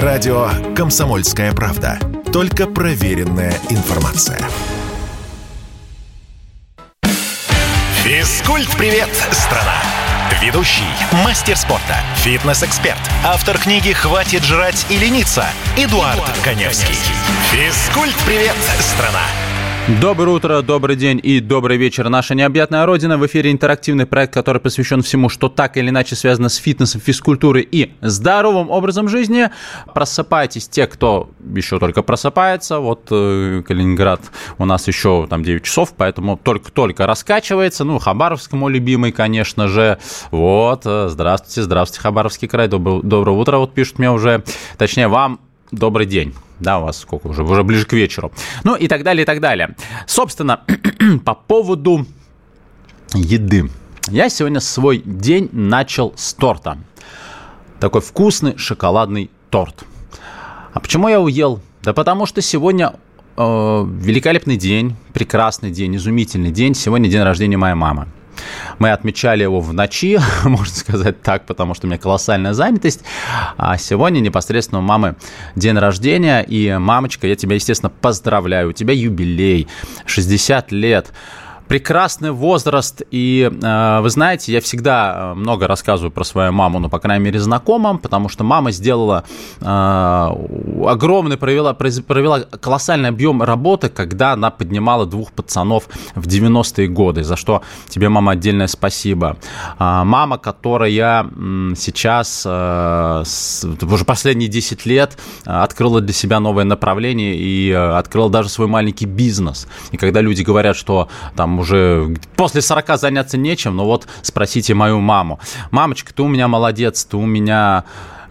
Радио «Комсомольская правда». Только проверенная информация. Физкульт-привет, страна! Ведущий, мастер спорта, фитнес-эксперт, автор книги «Хватит жрать и лениться» Эдуард, Эдуард Коневский. Физкульт-привет, страна! Доброе утро, добрый день и добрый вечер. Наша необъятная родина. В эфире интерактивный проект, который посвящен всему, что так или иначе связано с фитнесом, физкультурой и здоровым образом жизни. Просыпайтесь те, кто еще только просыпается. Вот э, Калининград у нас еще там 9 часов, поэтому только-только раскачивается. Ну, Хабаровск мой любимый, конечно же. Вот, э, здравствуйте, здравствуйте, Хабаровский край. Доброе, доброе утро, вот пишут мне уже. Точнее, вам добрый день. Да, у вас сколько уже? Уже ближе к вечеру. Ну и так далее, и так далее. Собственно, по поводу еды. Я сегодня свой день начал с торта. Такой вкусный шоколадный торт. А почему я уел? Да потому что сегодня э, великолепный день, прекрасный день, изумительный день. Сегодня день рождения моей мамы. Мы отмечали его в ночи, можно сказать так, потому что у меня колоссальная занятость. А сегодня непосредственно у мамы день рождения. И, мамочка, я тебя, естественно, поздравляю. У тебя юбилей, 60 лет прекрасный возраст. И э, вы знаете, я всегда э, много рассказываю про свою маму, ну, по крайней мере, знакомым, потому что мама сделала э, огромный, провела, провела колоссальный объем работы, когда она поднимала двух пацанов в 90-е годы, за что тебе, мама, отдельное спасибо. Э, мама, которая сейчас уже последние 10 лет открыла для себя новое направление и открыла даже свой маленький бизнес. И когда люди говорят, что там уже после 40 заняться нечем, но вот спросите мою маму. Мамочка, ты у меня молодец, ты у меня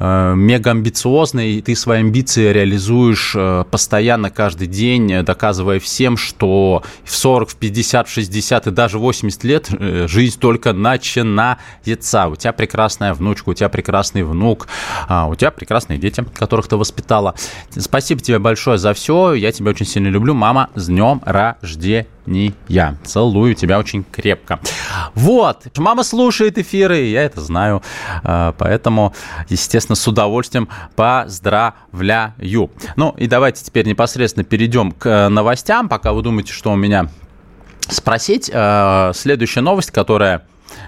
Э, мега амбициозный, и ты свои амбиции реализуешь э, постоянно, каждый день, доказывая всем, что в 40, в 50, в 60 и даже 80 лет э, жизнь только начинается. У тебя прекрасная внучка, у тебя прекрасный внук, а, у тебя прекрасные дети, которых ты воспитала. Спасибо тебе большое за все. Я тебя очень сильно люблю. Мама, с днем рождения! Я. Целую тебя очень крепко. Вот. Мама слушает эфиры, я это знаю. Поэтому, естественно, естественно, с удовольствием поздравляю. Ну и давайте теперь непосредственно перейдем к э, новостям. Пока вы думаете, что у меня спросить. Э, следующая новость, которая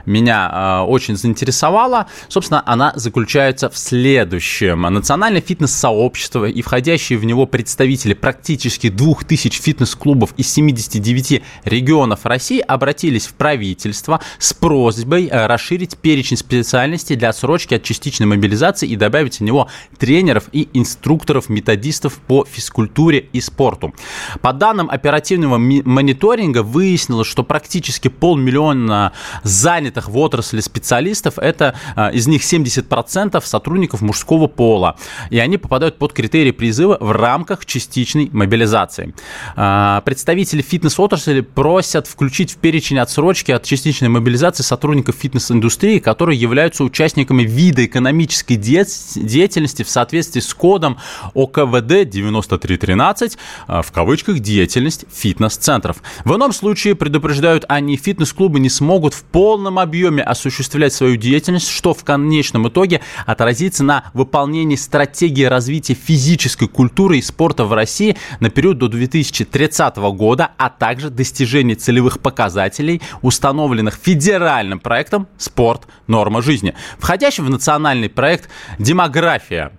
меня э, очень заинтересовала. Собственно, она заключается в следующем. Национальное фитнес-сообщество и входящие в него представители практически 2000 фитнес-клубов из 79 регионов России обратились в правительство с просьбой э, расширить перечень специальностей для отсрочки от частичной мобилизации и добавить в него тренеров и инструкторов-методистов по физкультуре и спорту. По данным оперативного мониторинга выяснилось, что практически полмиллиона занятых занятых в отрасли специалистов, это а, из них 70% сотрудников мужского пола. И они попадают под критерии призыва в рамках частичной мобилизации. А, представители фитнес-отрасли просят включить в перечень отсрочки от частичной мобилизации сотрудников фитнес-индустрии, которые являются участниками вида экономической деятельности в соответствии с кодом ОКВД 9313, а, в кавычках, деятельность фитнес-центров. В ином случае, предупреждают они, фитнес-клубы не смогут в полном объеме осуществлять свою деятельность, что в конечном итоге отразится на выполнении стратегии развития физической культуры и спорта в России на период до 2030 года, а также достижении целевых показателей, установленных федеральным проектом «Спорт. Норма жизни», входящим в национальный проект «Демография»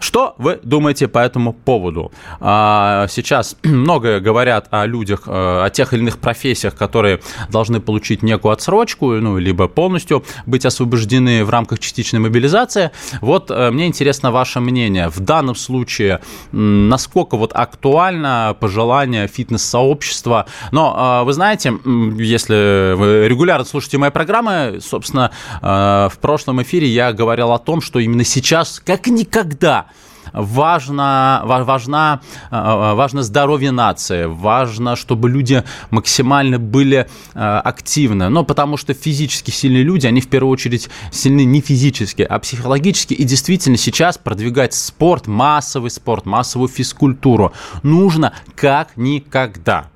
Что вы думаете по этому поводу? А, сейчас много говорят о людях, э, о тех или иных профессиях, которые должны получить некую отсрочку, ну, либо полностью быть освобождены в рамках частичной мобилизации. Вот э, мне интересно ваше мнение. В данном случае, насколько вот актуально пожелание фитнес-сообщества? Но вы знаете, если вы регулярно слушаете мои программы, собственно, э, в прошлом эфире я говорил о том, что именно сейчас, как никогда, всегда важно, важна, э, э, важно здоровье нации, важно, чтобы люди максимально были э, активны. Но потому что физически сильные люди, они в первую очередь сильны не физически, а психологически. И действительно сейчас продвигать спорт, массовый спорт, массовую физкультуру нужно как никогда.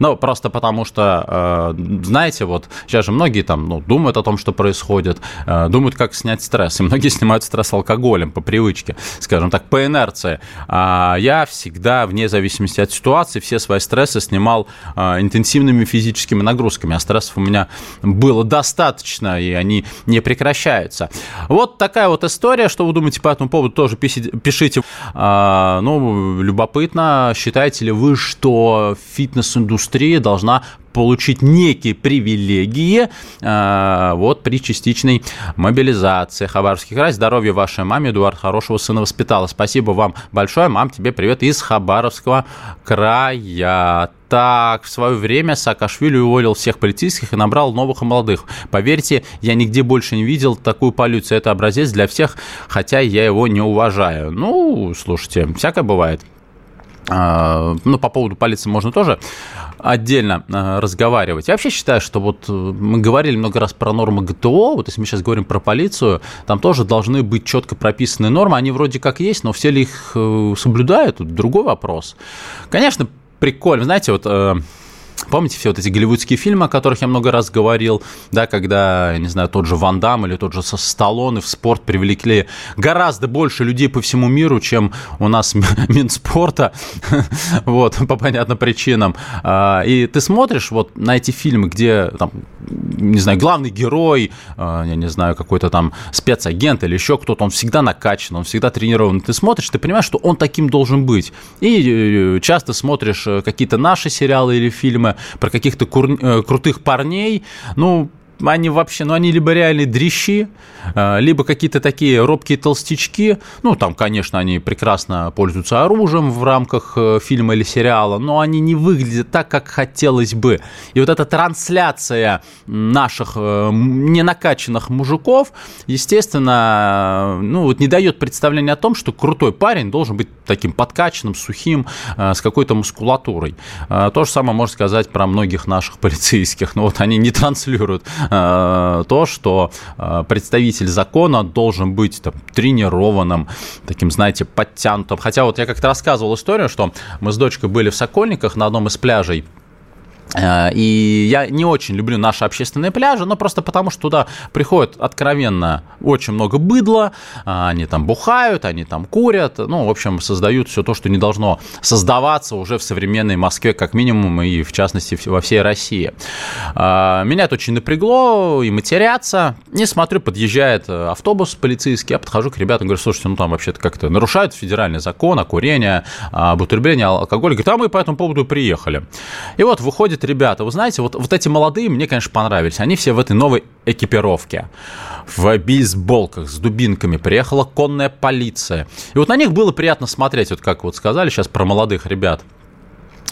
Ну, просто потому что, э, знаете, вот сейчас же многие там ну, думают о том, что происходит, э, думают, как снять стресс. И многие снимают стресс алкоголем по привычке, скажем так, по инерции. А я всегда, вне зависимости от ситуации, все свои стрессы снимал э, интенсивными физическими нагрузками. А стрессов у меня было достаточно, и они не прекращаются. Вот такая вот история. Что вы думаете по этому поводу, тоже пишите. А, ну, любопытно, считаете ли вы, что фитнес-индустрия индустрия должна получить некие привилегии э, вот при частичной мобилизации. Хабаровский край. Здоровья вашей маме. Эдуард хорошего сына воспитала. Спасибо вам большое. Мам, тебе привет из Хабаровского края. Так, в свое время Саакашвили уволил всех полицейских и набрал новых и молодых. Поверьте, я нигде больше не видел такую полицию. Это образец для всех, хотя я его не уважаю. Ну, слушайте, всякое бывает. А, ну, по поводу полиции можно тоже отдельно а, разговаривать. Я вообще считаю, что вот э, мы говорили много раз про нормы ГТО, вот если мы сейчас говорим про полицию, там тоже должны быть четко прописанные нормы, они вроде как есть, но все ли их э, соблюдают, другой вопрос. Конечно, прикольно, знаете, вот э, Помните все вот эти голливудские фильмы, о которых я много раз говорил, да, когда, не знаю, тот же Ван Дам или тот же Сталлоне в спорт привлекли гораздо больше людей по всему миру, чем у нас Минспорта, вот, по понятным причинам. А, и ты смотришь вот на эти фильмы, где, там, не знаю, главный герой, а, я не знаю, какой-то там спецагент или еще кто-то, он всегда накачан, он всегда тренирован. Ты смотришь, ты понимаешь, что он таким должен быть. И э, часто смотришь э, какие-то наши сериалы или фильмы, про каких-то кур... Э, крутых парней, ну, они вообще, ну, они либо реальные дрищи, э, либо какие-то такие робкие толстячки. Ну, там, конечно, они прекрасно пользуются оружием в рамках э, фильма или сериала, но они не выглядят так, как хотелось бы. И вот эта трансляция наших э, ненакаченных мужиков, естественно, ну, вот не дает представления о том, что крутой парень должен быть таким подкачанным, сухим, с какой-то мускулатурой. То же самое можно сказать про многих наших полицейских. Но вот они не транслируют то, что э, представитель закона должен быть там, тренированным, таким, знаете, подтянутым. Хотя вот я как-то рассказывал историю, что мы с дочкой были в Сокольниках на одном из пляжей Э, и я не очень люблю наши общественные пляжи, но просто потому, что туда приходит откровенно очень много быдла, э, они там бухают, они там курят, ну, в общем, создают все то, что не должно создаваться уже в современной Москве, как минимум, и в частности во всей России. Э, меня это очень напрягло, и матерятся. Не смотрю, подъезжает автобус полицейский, я подхожу к ребятам, говорю, слушайте, ну там вообще-то как-то нарушают федеральный закон о курении, об употреблении алкоголя. Говорит, а мы по этому поводу приехали. И вот выходит приходят ребята, вы знаете, вот, вот эти молодые мне, конечно, понравились. Они все в этой новой экипировке, в бейсболках с дубинками. Приехала конная полиция. И вот на них было приятно смотреть, вот как вот сказали сейчас про молодых ребят.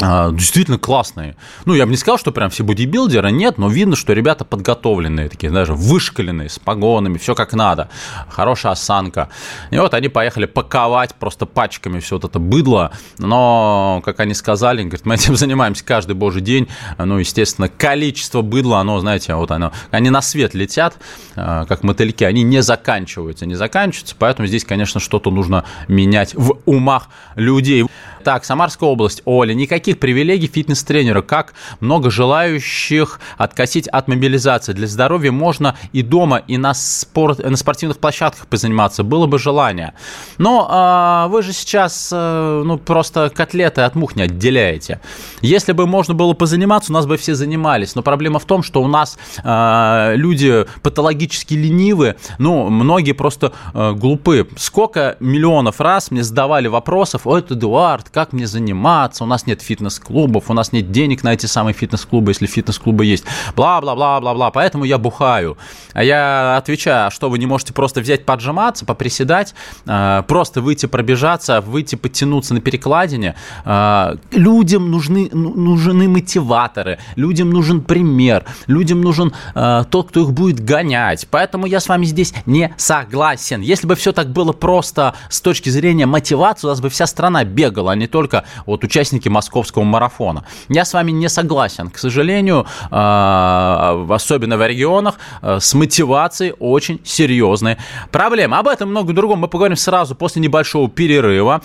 А, действительно классные. Ну, я бы не сказал, что прям все бодибилдеры, нет, но видно, что ребята подготовленные, такие даже вышкаленные, с погонами, все как надо, хорошая осанка. И вот они поехали паковать просто пачками все вот это быдло, но, как они сказали, говорят, мы этим занимаемся каждый божий день, ну, естественно, количество быдла, оно, знаете, вот оно, они на свет летят, а, как мотыльки, они не заканчиваются, не заканчиваются, поэтому здесь, конечно, что-то нужно менять в умах людей. Так, Самарская область. Оля, никаких привилегий фитнес-тренера. Как много желающих откосить от мобилизации. Для здоровья можно и дома, и на, спорт, на спортивных площадках позаниматься. Было бы желание. Но а, вы же сейчас а, ну, просто котлеты от мух не отделяете. Если бы можно было позаниматься, у нас бы все занимались. Но проблема в том, что у нас а, люди патологически ленивы. Ну, многие просто а, глупы. Сколько миллионов раз мне задавали вопросов, о, это Эдуард, как мне заниматься, у нас нет фитнес-клубов, у нас нет денег на эти самые фитнес-клубы, если фитнес-клубы есть, бла-бла-бла-бла-бла, поэтому я бухаю. А я отвечаю, а что вы не можете просто взять поджиматься, поприседать, а, просто выйти пробежаться, выйти подтянуться на перекладине. А, людям нужны, ну, нужны мотиваторы, людям нужен пример, людям нужен а, тот, кто их будет гонять. Поэтому я с вами здесь не согласен. Если бы все так было просто с точки зрения мотивации, у нас бы вся страна бегала, не только вот участники московского марафона. Я с вами не согласен. К сожалению, а, особенно в регионах, а, с мотивацией очень серьезные проблемы. Об этом много другом мы поговорим сразу после небольшого перерыва.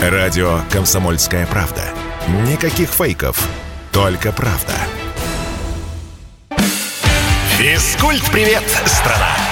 Радио «Комсомольская правда». Никаких фейков, только правда. Физкульт-привет, страна!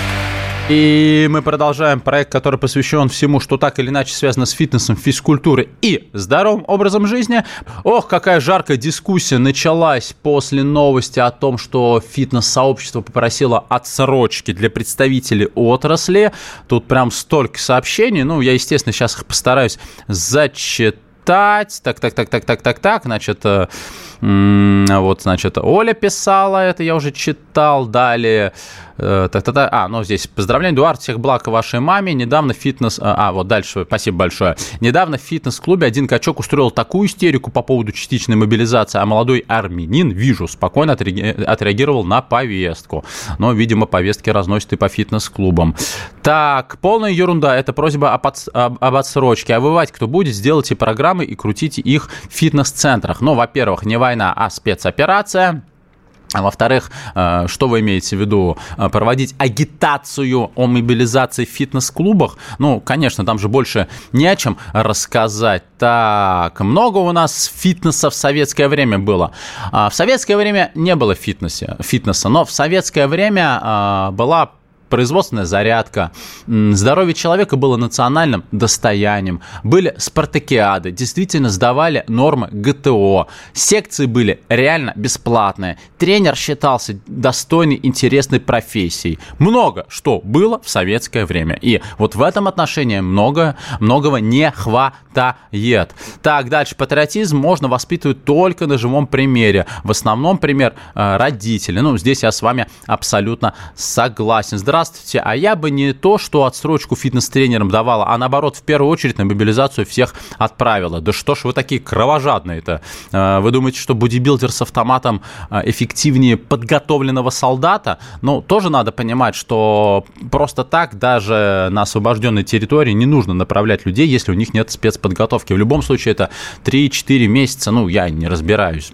И мы продолжаем проект, который посвящен всему, что так или иначе связано с фитнесом, физкультурой и здоровым образом жизни. Ох, какая жаркая дискуссия началась после новости о том, что фитнес-сообщество попросило отсрочки для представителей отрасли. Тут прям столько сообщений. Ну, я, естественно, сейчас их постараюсь зачитать. Так, так, так, так, так, так, так. Значит, э, вот, значит, Оля писала, это я уже читал. Далее та-та-та. А, ну здесь поздравляю, Эдуард, всех благ вашей маме. Недавно фитнес... А, а, вот дальше, спасибо большое. Недавно в фитнес-клубе один качок устроил такую истерику по поводу частичной мобилизации, а молодой армянин, вижу, спокойно отреагировал на повестку. Но, видимо, повестки разносят и по фитнес-клубам. Так, полная ерунда. Это просьба об, от, об, отсрочке. А вывать, кто будет, сделайте программы и крутите их в фитнес-центрах. Ну, во-первых, не война, а спецоперация. А во-вторых, э, что вы имеете в виду? Э, проводить агитацию о мобилизации в фитнес-клубах? Ну, конечно, там же больше не о чем рассказать. Так, много у нас фитнеса в советское время было. А, в советское время не было фитнеса, фитнеса но в советское время э, была производственная зарядка. Здоровье человека было национальным достоянием. Были спартакиады, действительно сдавали нормы ГТО. Секции были реально бесплатные. Тренер считался достойной, интересной профессией. Много что было в советское время. И вот в этом отношении много, многого не хватает. Так, дальше. Патриотизм можно воспитывать только на живом примере. В основном пример э, родители. Ну, здесь я с вами абсолютно согласен. Здравствуйте здравствуйте, а я бы не то, что отсрочку фитнес-тренерам давала, а наоборот, в первую очередь на мобилизацию всех отправила. Да что ж вы такие кровожадные-то? Э, вы думаете, что бодибилдер с автоматом э, эффективнее подготовленного солдата? Ну, тоже надо понимать, что просто так даже на освобожденной территории не нужно направлять людей, если у них нет спецподготовки. В любом случае это 3-4 месяца, ну, я не разбираюсь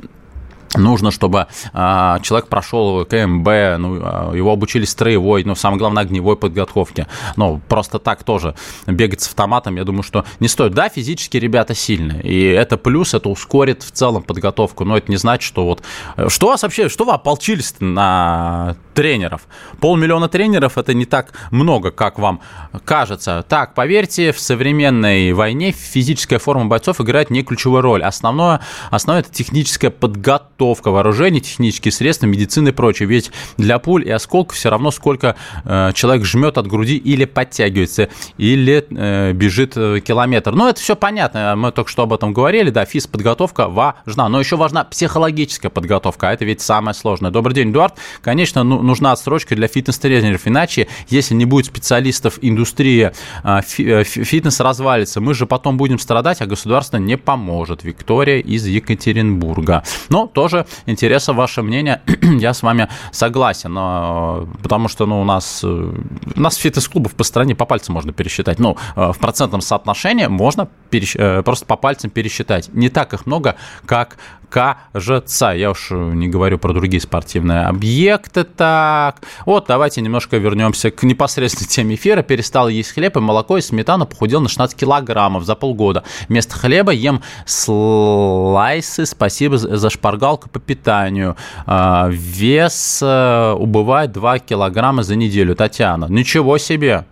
нужно, чтобы э, человек прошел КМБ, ну, а, его обучили строевой, ну, самое главное, огневой подготовке. Ну, просто так тоже бегать с автоматом, я думаю, что не стоит. Да, физически ребята сильные, и это плюс, это ускорит в целом подготовку, но это не значит, что вот... Э, что у вас вообще, что вы ополчились на тренеров? Полмиллиона тренеров – это не так много, как вам кажется. Так, поверьте, в современной войне физическая форма бойцов играет не ключевую роль. Основное, основное – это техническая подготовка подготовка вооружений, технические средства, медицины и прочее. Ведь для пуль и осколков все равно сколько э, человек жмет от груди или подтягивается, или э, бежит э, километр. Ну, это все понятно, мы только что об этом говорили, да, физподготовка важна, но еще важна психологическая подготовка, а это ведь самое сложное. Добрый день, Эдуард. Конечно, ну, нужна отсрочка для фитнес-тренеров, иначе, если не будет специалистов индустрии, э, э фитнес развалится, мы же потом будем страдать, а государство не поможет. Виктория из Екатеринбурга. Но то тоже интересно ваше мнение. Я с вами согласен, но, потому что ну, у нас, э, у нас фитнес-клубов по стране по пальцам можно пересчитать. Ну, э, в процентном соотношении можно пересч... Э, просто по пальцам пересчитать. Не так их много, как кажется. Я уж не говорю про другие спортивные объекты. Так, вот давайте немножко вернемся к непосредственной теме эфира. Перестал есть хлеб и молоко, и сметану, похудел на 16 килограммов за полгода. Вместо хлеба ем слайсы. Спасибо за шпаргалку по питанию. А, вес э, убывает 2 килограмма за неделю. Татьяна, ничего себе!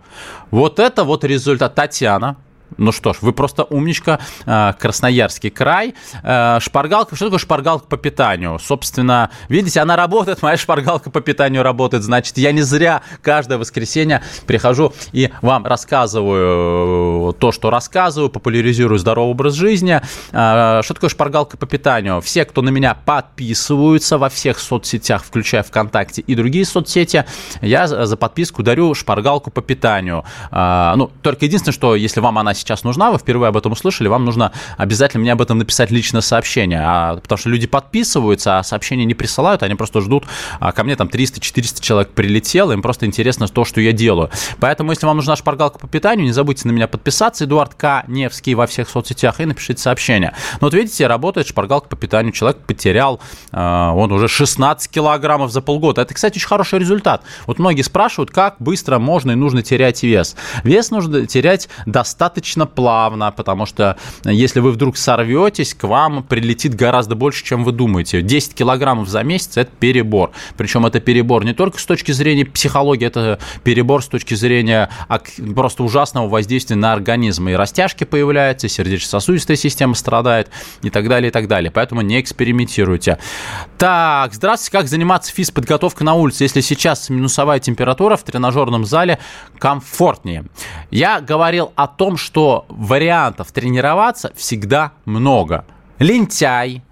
Вот это вот результат. Татьяна, ну что ж, вы просто умничка. Э, Красноярский край. Э, шпаргалка. Что такое шпаргалка по питанию? Собственно, видите, она работает, моя шпаргалка по питанию работает. Значит, я не зря каждое воскресенье прихожу и вам рассказываю э, то, что рассказываю, популяризирую здоровый образ жизни. Что такое шпаргалка по питанию? Все, кто на меня подписываются во всех соцсетях, включая ВКонтакте и другие соцсети, я за подписку дарю шпаргалку по питанию. Ну, только единственное, что если вам она сейчас нужна, вы впервые об этом услышали, вам нужно обязательно мне об этом написать личное сообщение, а, потому что люди подписываются, а сообщения не присылают, они просто ждут, а ко мне там 300-400 человек прилетело, им просто интересно то, что я делаю. Поэтому, если вам нужна шпаргалка по питанию, не забудьте на меня подписаться, Эдуард К. Невский во всех соцсетях, и напишите сообщение. Ну вот видите, работает шпаргалка по питанию, человек потерял, э, он уже 16 килограммов за полгода. Это, кстати, очень хороший результат. Вот многие спрашивают, как быстро можно и нужно терять вес. Вес нужно терять достаточно плавно, потому что если вы вдруг сорветесь, к вам прилетит гораздо больше, чем вы думаете. 10 килограммов за месяц – это перебор. Причем это перебор не только с точки зрения психологии, это перебор с точки зрения просто ужасного воздействия на организм. И растяжки появляются, и сердечно-сосудистая система страдает, и так далее, и так далее. Поэтому не экспериментируйте. Так, здравствуйте. Как заниматься физподготовкой на улице, если сейчас минусовая температура в тренажерном зале комфортнее? Я говорил о том, что вариантов тренироваться всегда много. Лентяй,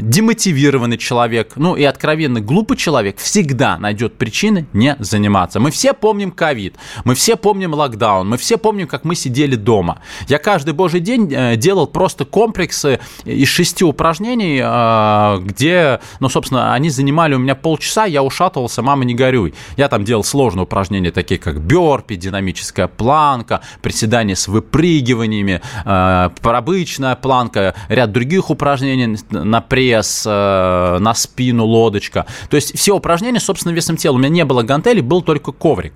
демотивированный человек, ну и откровенно глупый человек всегда найдет причины не заниматься. Мы все помним ковид, мы все помним локдаун, мы все помним, как мы сидели дома. Я каждый божий день э, делал просто комплексы из шести упражнений, э, где, ну, собственно, они занимали у меня полчаса, я ушатывался, мама, не горюй. Я там делал сложные упражнения, такие как бёрпи, динамическая планка, приседания с выпрыгиваниями, э, обычная планка, ряд других упражнений на пресс, пресс, э, на спину лодочка. То есть все упражнения, собственно, весом тела. У меня не было гантелей, был только коврик.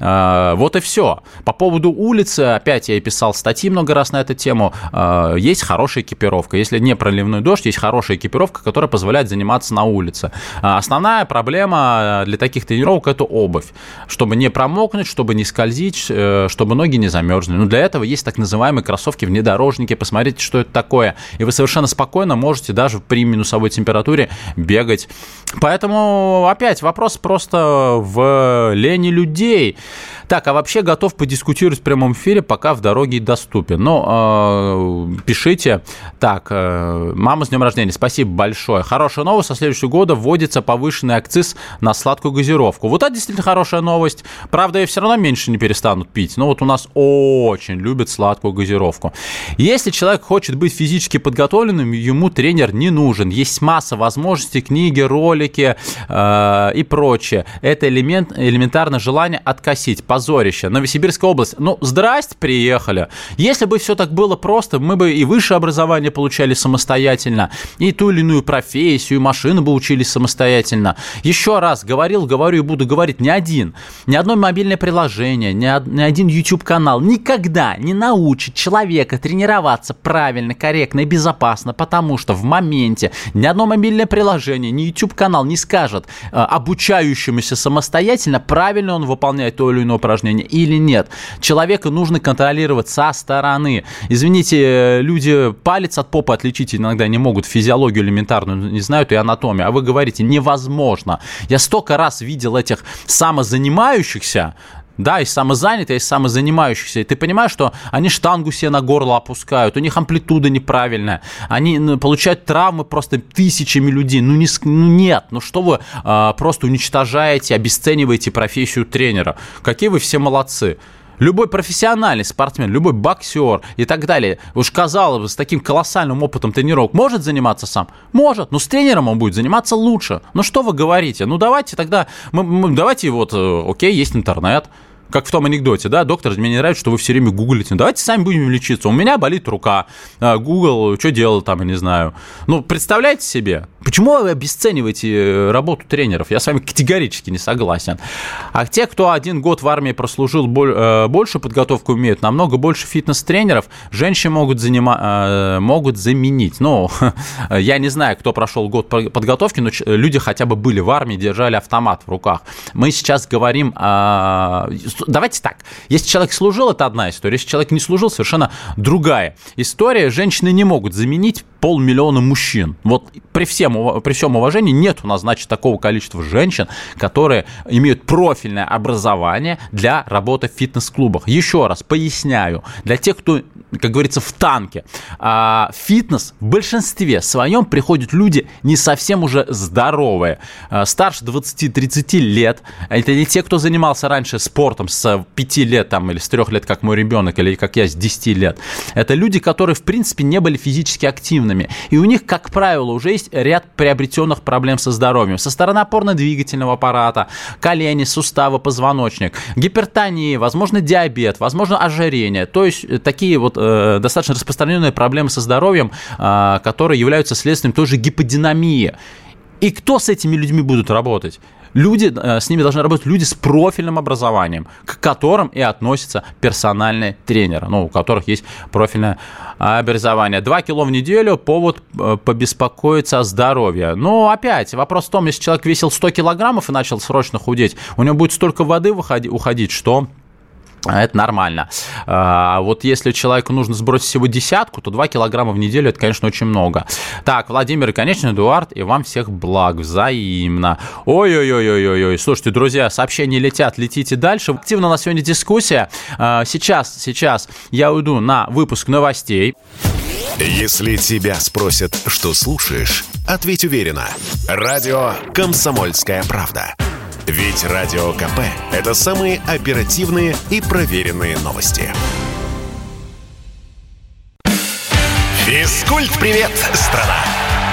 Э, вот и все. По поводу улицы, опять я писал статьи много раз на эту тему, э, есть хорошая экипировка. Если не проливной дождь, есть хорошая экипировка, которая позволяет заниматься на улице. Основная проблема для таких тренировок – это обувь. Чтобы не промокнуть, чтобы не скользить, чтобы ноги не замерзли. Но для этого есть так называемые кроссовки-внедорожники. Посмотрите, что это такое. И вы совершенно спокойно можете даже при минусовой температуре бегать. Поэтому опять вопрос просто в лени людей. Так, а вообще готов подискутировать в прямом эфире, пока в дороге доступен. Ну, э, пишите. Так, э, мама с днем рождения, спасибо большое. Хорошая новость, со следующего года вводится повышенный акциз на сладкую газировку. Вот это действительно хорошая новость. Правда, я все равно меньше не перестанут пить. Но вот у нас очень любят сладкую газировку. Если человек хочет быть физически подготовленным, ему тренер не нужен. Есть масса возможностей, книги, ролики э, и прочее. Это элемент, элементарно желание откосить позорище. Новосибирская область. Ну, здрасте, приехали. Если бы все так было просто, мы бы и высшее образование получали самостоятельно, и ту или иную профессию, и машину бы учились самостоятельно. Еще раз говорил, говорю и буду говорить, ни один, ни одно мобильное приложение, ни, ни один YouTube-канал никогда не научит человека тренироваться правильно, корректно и безопасно, потому что в моменте ни одно мобильное приложение, ни YouTube-канал не скажет э, обучающемуся самостоятельно, правильно он выполняет то или иное упражнение или нет. Человека нужно контролировать со стороны. Извините, люди палец от попы отличить иногда не могут, физиологию элементарную не знают и анатомию, а вы говорите, невозможно. Я столько раз видел этих самозанимающихся, да, и самозанятые, и самозанимающихся. И ты понимаешь, что они штангу себе на горло опускают, у них амплитуда неправильная, они ну, получают травмы просто тысячами людей. Ну, не, ну нет, ну что вы а, просто уничтожаете, обесцениваете профессию тренера? Какие вы все молодцы. Любой профессиональный спортсмен, любой боксер и так далее, уж казалось бы, с таким колоссальным опытом тренировок может заниматься сам? Может, но с тренером он будет заниматься лучше. Ну что вы говорите? Ну давайте тогда, мы, мы, давайте вот, э, окей, есть интернет, как в том анекдоте, да, доктор, мне не нравится, что вы все время гуглите. Давайте сами будем лечиться. У меня болит рука. Google, что делал там, я не знаю. Ну, представляете себе? Почему вы обесцениваете э, работу тренеров? Я с вами категорически не согласен. А те, кто один год в армии прослужил, э, больше подготовку умеют, намного больше фитнес-тренеров, женщины могут, занима... Э, могут заменить. Ну, я не знаю, кто прошел год подготовки, но люди хотя бы были в армии, держали автомат в руках. Мы сейчас говорим давайте так, если человек служил, это одна история, если человек не служил, совершенно другая история. Женщины не могут заменить полмиллиона мужчин. Вот при, всем, при всем уважении нет у нас, значит, такого количества женщин, которые имеют профильное образование для работы в фитнес-клубах. Еще раз поясняю, для тех, кто, как говорится, в танке, а, фитнес в большинстве своем приходят люди не совсем уже здоровые, а, старше 20-30 лет. Это не те, кто занимался раньше спортом с 5 лет там, или с 3 лет, как мой ребенок, или как я с 10 лет. Это люди, которые, в принципе, не были физически активными. И у них, как правило, уже есть ряд приобретенных проблем со здоровьем. Со стороны опорно-двигательного аппарата, колени, суставы, позвоночник, гипертонии, возможно, диабет, возможно, ожирение. То есть э, такие вот э, достаточно распространенные проблемы со здоровьем, э, которые являются следствием той же гиподинамии. И кто с этими людьми будут работать? Люди, э, с ними должны работать люди с профильным образованием, к которым и относятся персональные тренеры, ну, у которых есть профильное образование. Два кило в неделю – повод э, побеспокоиться о здоровье. Но опять, вопрос в том, если человек весил 100 килограммов и начал срочно худеть, у него будет столько воды уходить, что это нормально. А вот если человеку нужно сбросить всего десятку, то 2 килограмма в неделю это, конечно, очень много. Так, Владимир и, конечно, Эдуард, и вам всех благ взаимно. Ой-ой-ой-ой-ой. Слушайте, друзья, сообщения летят, летите дальше. Активно у нас сегодня дискуссия. А, сейчас, сейчас я уйду на выпуск новостей. Если тебя спросят, что слушаешь, ответь уверенно. Радио «Комсомольская правда». Ведь Радио КП – это самые оперативные и проверенные новости. Физкульт-привет, страна!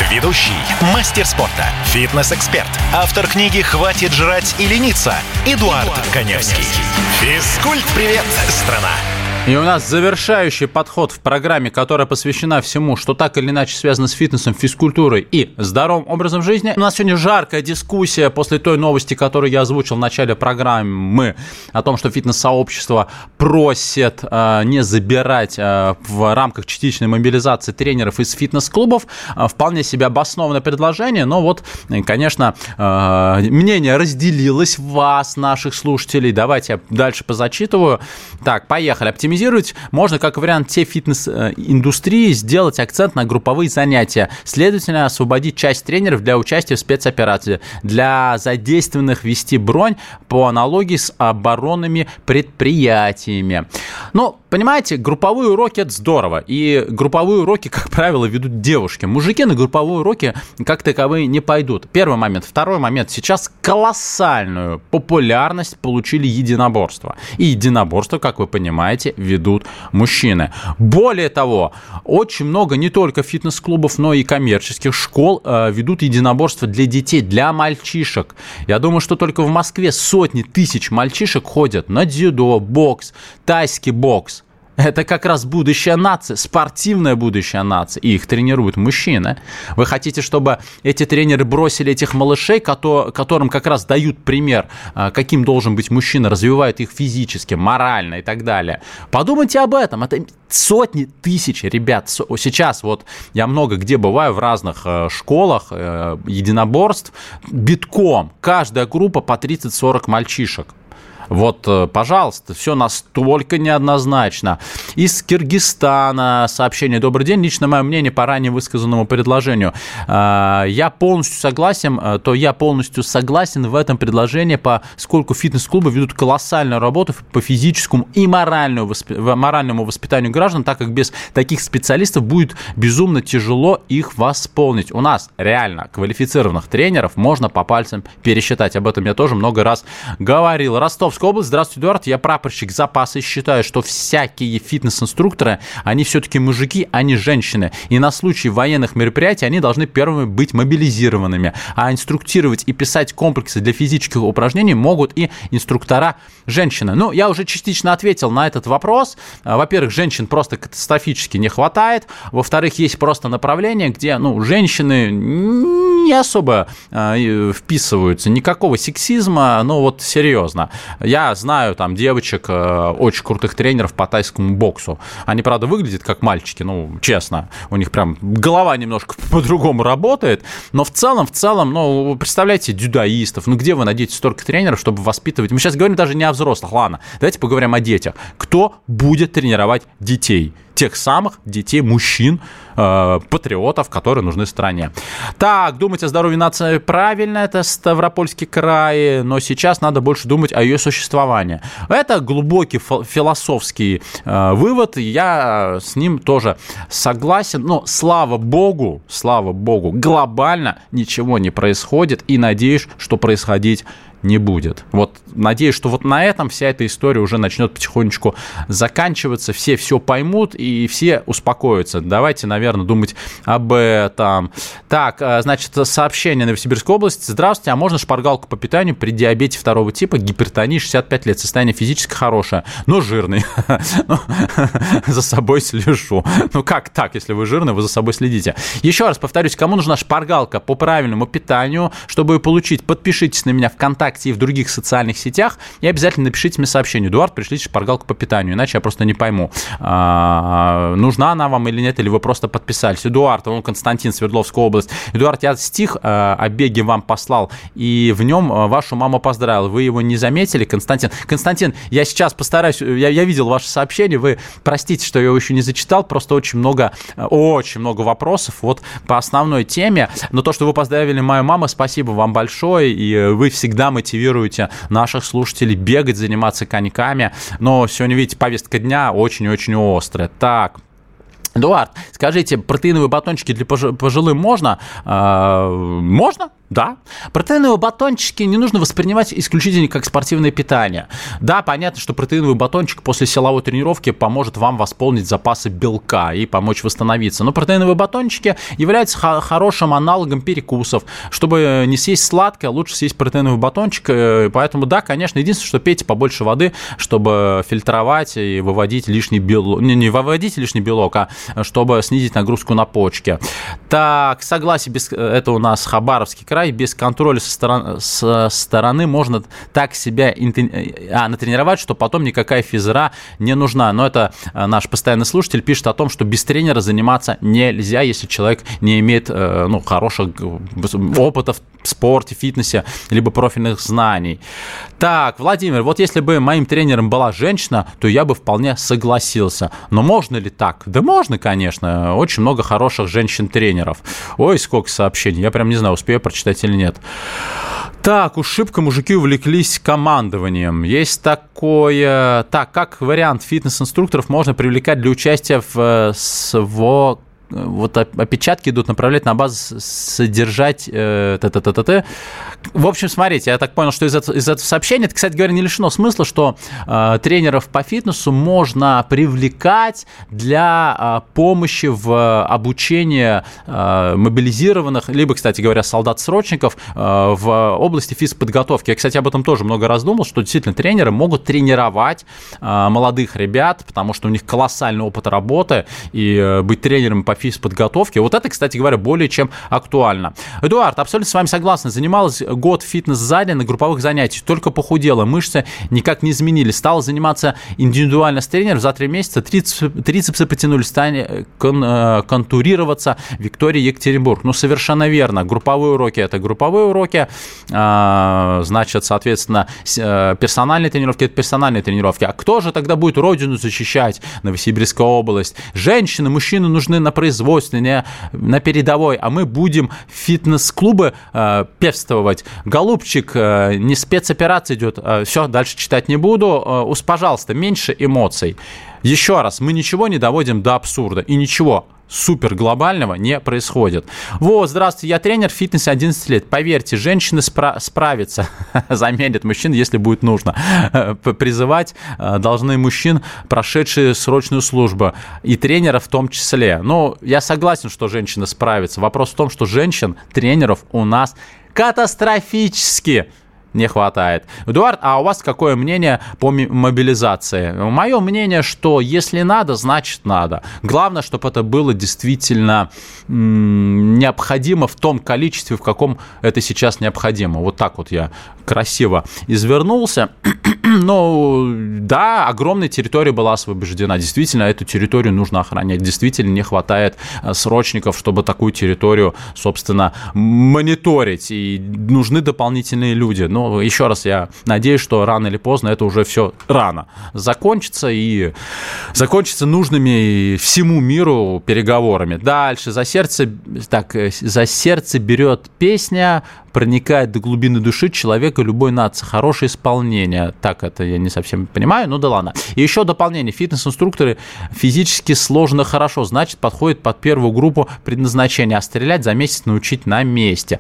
Ведущий, мастер спорта, фитнес-эксперт, автор книги «Хватит жрать и лениться» Эдуард, Эдуард Коневский. Физкульт-привет, страна! И у нас завершающий подход в программе, которая посвящена всему, что так или иначе связано с фитнесом, физкультурой и здоровым образом жизни. У нас сегодня жаркая дискуссия после той новости, которую я озвучил в начале программы, о том, что фитнес-сообщество просит э, не забирать э, в рамках частичной мобилизации тренеров из фитнес-клубов. Э, вполне себе обоснованное предложение, но вот, конечно, э, мнение разделилось вас, наших слушателей. Давайте я дальше позачитываю. Так, поехали. Оптимизация оптимизировать можно, как вариант, те фитнес-индустрии, сделать акцент на групповые занятия. Следовательно, освободить часть тренеров для участия в спецоперации. Для задействованных вести бронь по аналогии с оборонными предприятиями. Ну, понимаете, групповые уроки – это здорово. И групповые уроки, как правило, ведут девушки. Мужики на групповые уроки как таковые не пойдут. Первый момент. Второй момент. Сейчас колоссальную популярность получили единоборства. И единоборство, как вы понимаете, ведут мужчины. Более того, очень много не только фитнес-клубов, но и коммерческих школ э, ведут единоборства для детей, для мальчишек. Я думаю, что только в Москве сотни тысяч мальчишек ходят на дзюдо, бокс, тайский бокс. Это как раз будущая нация, спортивное будущее нации. И их тренируют мужчины. Вы хотите, чтобы эти тренеры бросили этих малышей, которым как раз дают пример, а, каким должен быть мужчина, развивают их физически, морально и так далее. Подумайте об этом. Это сотни тысяч ребят. Сейчас вот я много где бываю в разных э, школах э, единоборств. Битком. Каждая группа по 30-40 мальчишек. Вот, э, пожалуйста, все настолько неоднозначно. Из Киргизстана сообщение. Добрый день. Лично мое мнение по ранее высказанному предложению. Э, я полностью согласен, э, то я полностью согласен в этом предложении, поскольку фитнес-клубы ведут колоссальную работу по физическому и моральному, моральному воспитанию граждан, так как без таких специалистов будет безумно тяжело их восполнить. У нас реально квалифицированных тренеров можно по пальцам пересчитать. Об этом я тоже много раз говорил. Ростов Ростовская область. Здравствуйте, Эдуард. Я прапорщик запаса и считаю, что всякие фитнес-инструкторы, они все-таки мужики, а не женщины. И на случай военных мероприятий они должны первыми быть мобилизированными. А инструктировать и писать комплексы для физических упражнений могут и инструктора женщины. Ну, я уже частично ответил на этот вопрос. А, во-первых, женщин просто катастрофически не хватает. Во-вторых, есть просто направление, где, ну, женщины не особо э, вписываются. Никакого сексизма, ну, вот серьезно. Я знаю там девочек, э, очень крутых тренеров по тайскому боксу. Они, правда, выглядят как мальчики, ну, честно. У них прям голова немножко по-другому работает. Но в целом, в целом, ну, представляете, дюдаистов. Ну, где вы найдете столько тренеров, чтобы воспитывать? Мы сейчас говорим даже не о взрослых, ладно. Давайте поговорим о детях. Кто будет тренировать детей? Тех самых детей, мужчин, э, патриотов, которые нужны стране. Так, думать о здоровье нации правильно, это Ставропольский край, но сейчас надо больше думать о ее существовании. Это глубокий философский э, вывод, я с ним тоже согласен, но слава богу, слава богу, глобально ничего не происходит, и надеюсь, что происходить не будет. Вот надеюсь, что вот на этом вся эта история уже начнет потихонечку заканчиваться, все все поймут и все успокоятся. Давайте, наверное, думать об этом. Так, э, значит, сообщение Новосибирской области. Здравствуйте, а можно шпаргалку по питанию при диабете второго типа, гипертонии 65 лет, состояние физически хорошее, но жирный. Ну, за собой слежу. Ну как так, если вы жирный, вы за собой следите. Еще раз повторюсь, кому нужна шпаргалка по правильному питанию, чтобы ее получить, подпишитесь на меня ВКонтакте и в других социальных сетях, и обязательно напишите мне сообщение. Эдуард, пришлите шпаргалку по питанию, иначе я просто не пойму, а, нужна она вам или нет, или вы просто подписались. Эдуард, он Константин, Свердловская область. Эдуард, я стих а, о беге вам послал, и в нем а, вашу маму поздравил. Вы его не заметили, Константин? Константин, я сейчас постараюсь, я, я видел ваше сообщение, вы простите, что я его еще не зачитал, просто очень много, очень много вопросов вот по основной теме. Но то, что вы поздравили мою маму, спасибо вам большое, и вы всегда мотивируете наших слушателей бегать, заниматься коньками. Но сегодня, видите, повестка дня очень-очень острая. Так, Эдуард, скажите, протеиновые батончики для пожилым можно? А, можно? Да. Протеиновые батончики не нужно воспринимать исключительно как спортивное питание. Да, понятно, что протеиновый батончик после силовой тренировки поможет вам восполнить запасы белка и помочь восстановиться. Но протеиновые батончики являются хорошим аналогом перекусов. Чтобы не съесть сладкое, лучше съесть протеиновый батончик. Э, поэтому да, конечно, единственное, что пейте побольше воды, чтобы фильтровать и выводить лишний белок. Не, не выводить лишний белок, а чтобы снизить нагрузку на почки. Так, согласен, без... это у нас Хабаровский край, без контроля со стороны, со стороны можно так себя интен... а, натренировать, что потом никакая физра не нужна. Но это э, наш постоянный слушатель пишет о том, что без тренера заниматься нельзя, если человек не имеет э, ну, хороших опытов в спорте, фитнесе, либо профильных знаний. Так, Владимир, вот если бы моим тренером была женщина, то я бы вполне согласился. Но можно ли так? Да можно, конечно. Очень много хороших женщин-тренеров. Ой, сколько сообщений. Я прям не знаю, успею прочитать или нет. Так, уж шибко мужики увлеклись командованием. Есть такое... Так, как вариант фитнес-инструкторов можно привлекать для участия в э, СВО вот опечатки идут направлять на базу содержать э, т -т -т -т -т. В общем, смотрите, я так понял, что из, из этого сообщения, это, кстати говоря, не лишено смысла, что э, тренеров по фитнесу можно привлекать для э, помощи в обучении э, мобилизированных, либо, кстати говоря, солдат-срочников э, в области физподготовки. Я, кстати, об этом тоже много раз думал, что действительно тренеры могут тренировать э, молодых ребят, потому что у них колоссальный опыт работы, и э, быть тренером по физподготовке, вот это, кстати говоря, более чем актуально. Эдуард, абсолютно с вами согласен, занималась год в фитнес-зале на групповых занятиях, только похудела, мышцы никак не изменились. Стала заниматься индивидуально с тренером, за три месяца трицепсы, трицепсы потянулись, стали кон, э, контурироваться Виктория Екатеринбург. Ну, совершенно верно. Групповые уроки – это групповые уроки, а, значит, соответственно, э, персональные тренировки – это персональные тренировки. А кто же тогда будет родину защищать? Новосибирская область. Женщины, мужчины нужны на производственной, на передовой, а мы будем фитнес-клубы э, певствовать. Голубчик, э, не спецоперация идет, э, все, дальше читать не буду. Э, пожалуйста, меньше эмоций. Еще раз, мы ничего не доводим до абсурда. И ничего супер глобального не происходит. Вот, здравствуйте, я тренер в фитнесе 11 лет. Поверьте, женщины спра- справятся, заменят мужчин, если будет нужно. Призывать должны мужчин, прошедшие срочную службу, и тренера в том числе. Но я согласен, что женщины справятся. Вопрос в том, что женщин, тренеров у нас катастрофически не хватает. Эдуард, а у вас какое мнение по мобилизации? Мое мнение, что если надо, значит надо. Главное, чтобы это было действительно необходимо в том количестве, в каком это сейчас необходимо. Вот так вот я красиво извернулся. Но да, огромная территория была освобождена. Действительно, эту территорию нужно охранять. Действительно, не хватает э, срочников, чтобы такую территорию, собственно, мониторить. И нужны дополнительные люди. Но еще раз, я надеюсь, что рано или поздно это уже все рано закончится и закончится нужными всему миру переговорами. Дальше за сердце, так, за сердце берет песня проникает до глубины души человека любой нации. Хорошее исполнение. Так это я не совсем понимаю, ну да ладно. И еще дополнение. Фитнес-инструкторы физически сложно хорошо, значит, подходит под первую группу предназначения, а стрелять за месяц научить на месте.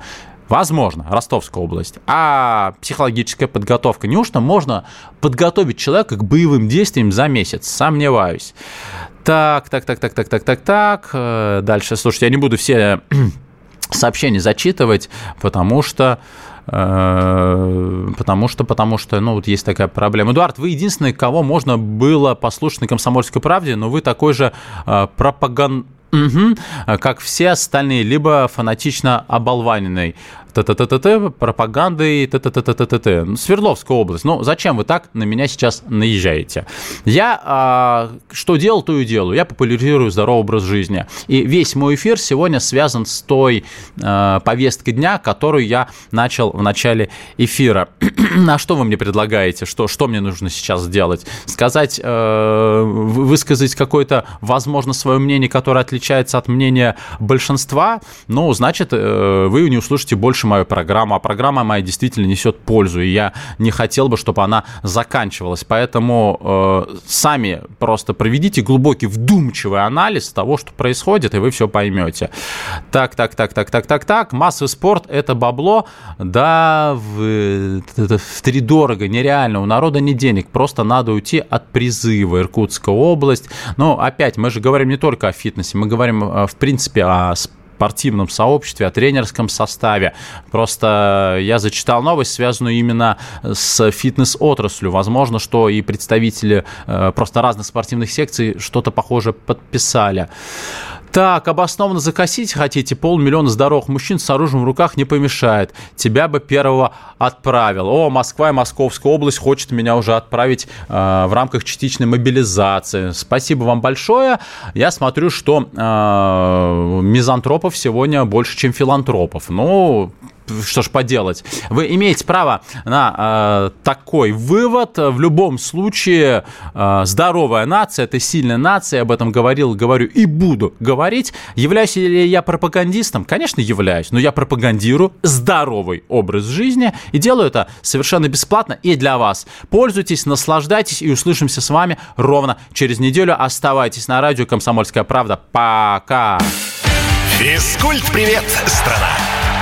Возможно, Ростовская область. А психологическая подготовка. Неужто можно подготовить человека к боевым действиям за месяц? Сомневаюсь. Так, так, так, так, так, так, так, так. Э, дальше, слушайте, я не буду все сообщения зачитывать, потому что э, Потому что, потому что, ну, вот есть такая проблема. Эдуард, вы единственный, кого можно было послушать на «Комсомольской правде», но вы такой же э, пропаганд... Угу. Как все остальные, либо фанатично оболваненный т-т-т-т-т, пропагандой, т-т-т-т-т-т. Ну, Свердловская область. Ну, зачем вы так на меня сейчас наезжаете? Я а, что делал, то и делаю. Я популяризирую здоровый образ жизни. И весь мой эфир сегодня связан с той а, повесткой дня, которую я начал в начале эфира. а что вы мне предлагаете? Что, что мне нужно сейчас сделать? Сказать, э, высказать какое-то, возможно, свое мнение, которое отличается от мнения большинства? Ну, значит, э, вы не услышите больше больше мою программу, а программа моя действительно несет пользу, и я не хотел бы, чтобы она заканчивалась. Поэтому э, сами просто проведите глубокий вдумчивый анализ того, что происходит, и вы все поймете. Так, так, так, так, так, так, так. Массовый спорт – это бабло, да, в, в три дорого, нереально. У народа нет денег, просто надо уйти от призыва. Иркутская область. Но опять, мы же говорим не только о фитнесе, мы говорим, э, в принципе, о спорте спортивном сообществе, о тренерском составе. Просто я зачитал новость, связанную именно с фитнес-отраслью. Возможно, что и представители э, просто разных спортивных секций что-то похожее подписали. Так, обоснованно закосить хотите, полмиллиона здоровых мужчин с оружием в руках не помешает. Тебя бы первого отправил. О, Москва и Московская область хочет меня уже отправить э, в рамках частичной мобилизации. Спасибо вам большое. Я смотрю, что э, мизантропов сегодня больше, чем филантропов. Ну, что ж поделать. Вы имеете право на э, такой вывод. В любом случае, э, здоровая нация – это сильная нация. Об этом говорил, говорю и буду говорить. Являюсь ли я пропагандистом? Конечно, являюсь. Но я пропагандирую здоровый образ жизни и делаю это совершенно бесплатно и для вас. Пользуйтесь, наслаждайтесь и услышимся с вами ровно через неделю. Оставайтесь на радио «Комсомольская правда». Пока! Физкульт-привет, страна!